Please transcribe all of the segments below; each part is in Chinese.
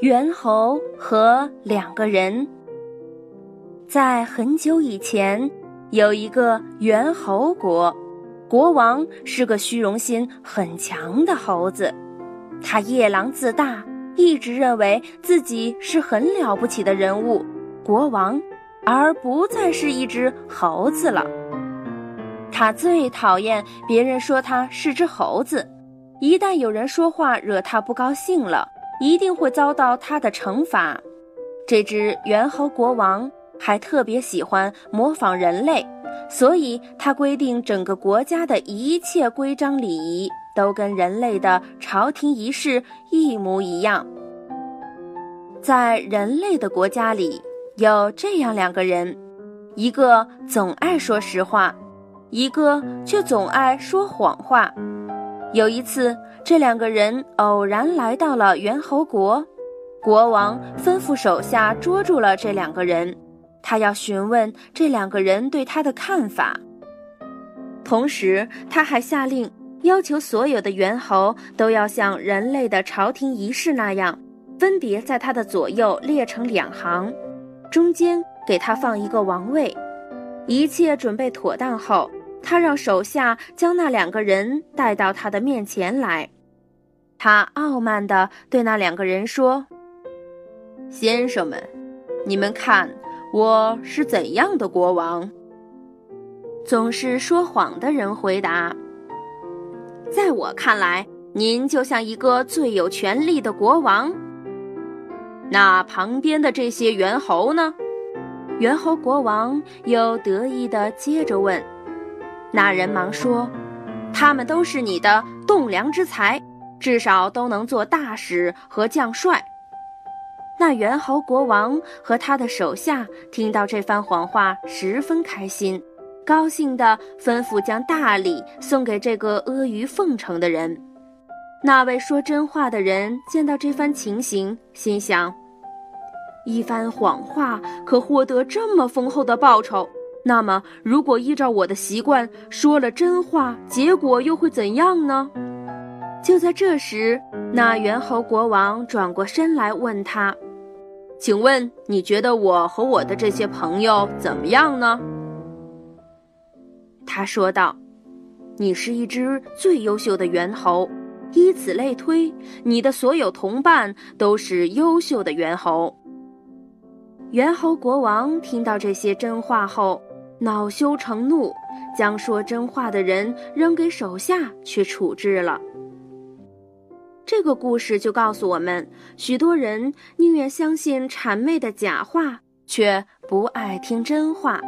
猿猴和两个人，在很久以前，有一个猿猴国，国王是个虚荣心很强的猴子，他夜郎自大，一直认为自己是很了不起的人物，国王，而不再是一只猴子了。他最讨厌别人说他是只猴子，一旦有人说话惹他不高兴了。一定会遭到他的惩罚。这只猿猴国王还特别喜欢模仿人类，所以他规定整个国家的一切规章礼仪都跟人类的朝廷仪式一模一样。在人类的国家里，有这样两个人，一个总爱说实话，一个却总爱说谎话。有一次。这两个人偶然来到了猿猴国，国王吩咐手下捉住了这两个人，他要询问这两个人对他的看法。同时，他还下令要求所有的猿猴都要像人类的朝廷仪式那样，分别在他的左右列成两行，中间给他放一个王位。一切准备妥当后。他让手下将那两个人带到他的面前来，他傲慢地对那两个人说：“先生们，你们看我是怎样的国王？”总是说谎的人回答：“在我看来，您就像一个最有权力的国王。”那旁边的这些猿猴呢？猿猴国王又得意地接着问。那人忙说：“他们都是你的栋梁之才，至少都能做大使和将帅。”那猿猴国王和他的手下听到这番谎话，十分开心，高兴地吩咐将大礼送给这个阿谀奉承的人。那位说真话的人见到这番情形，心想：一番谎话可获得这么丰厚的报酬。那么，如果依照我的习惯说了真话，结果又会怎样呢？就在这时，那猿猴国王转过身来问他：“请问你觉得我和我的这些朋友怎么样呢？”他说道：“你是一只最优秀的猿猴，以此类推，你的所有同伴都是优秀的猿猴。”猿猴国王听到这些真话后。恼羞成怒，将说真话的人扔给手下去处置了。这个故事就告诉我们，许多人宁愿相信谄媚的假话，却不爱听真话。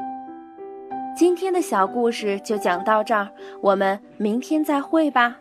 今天的小故事就讲到这儿，我们明天再会吧。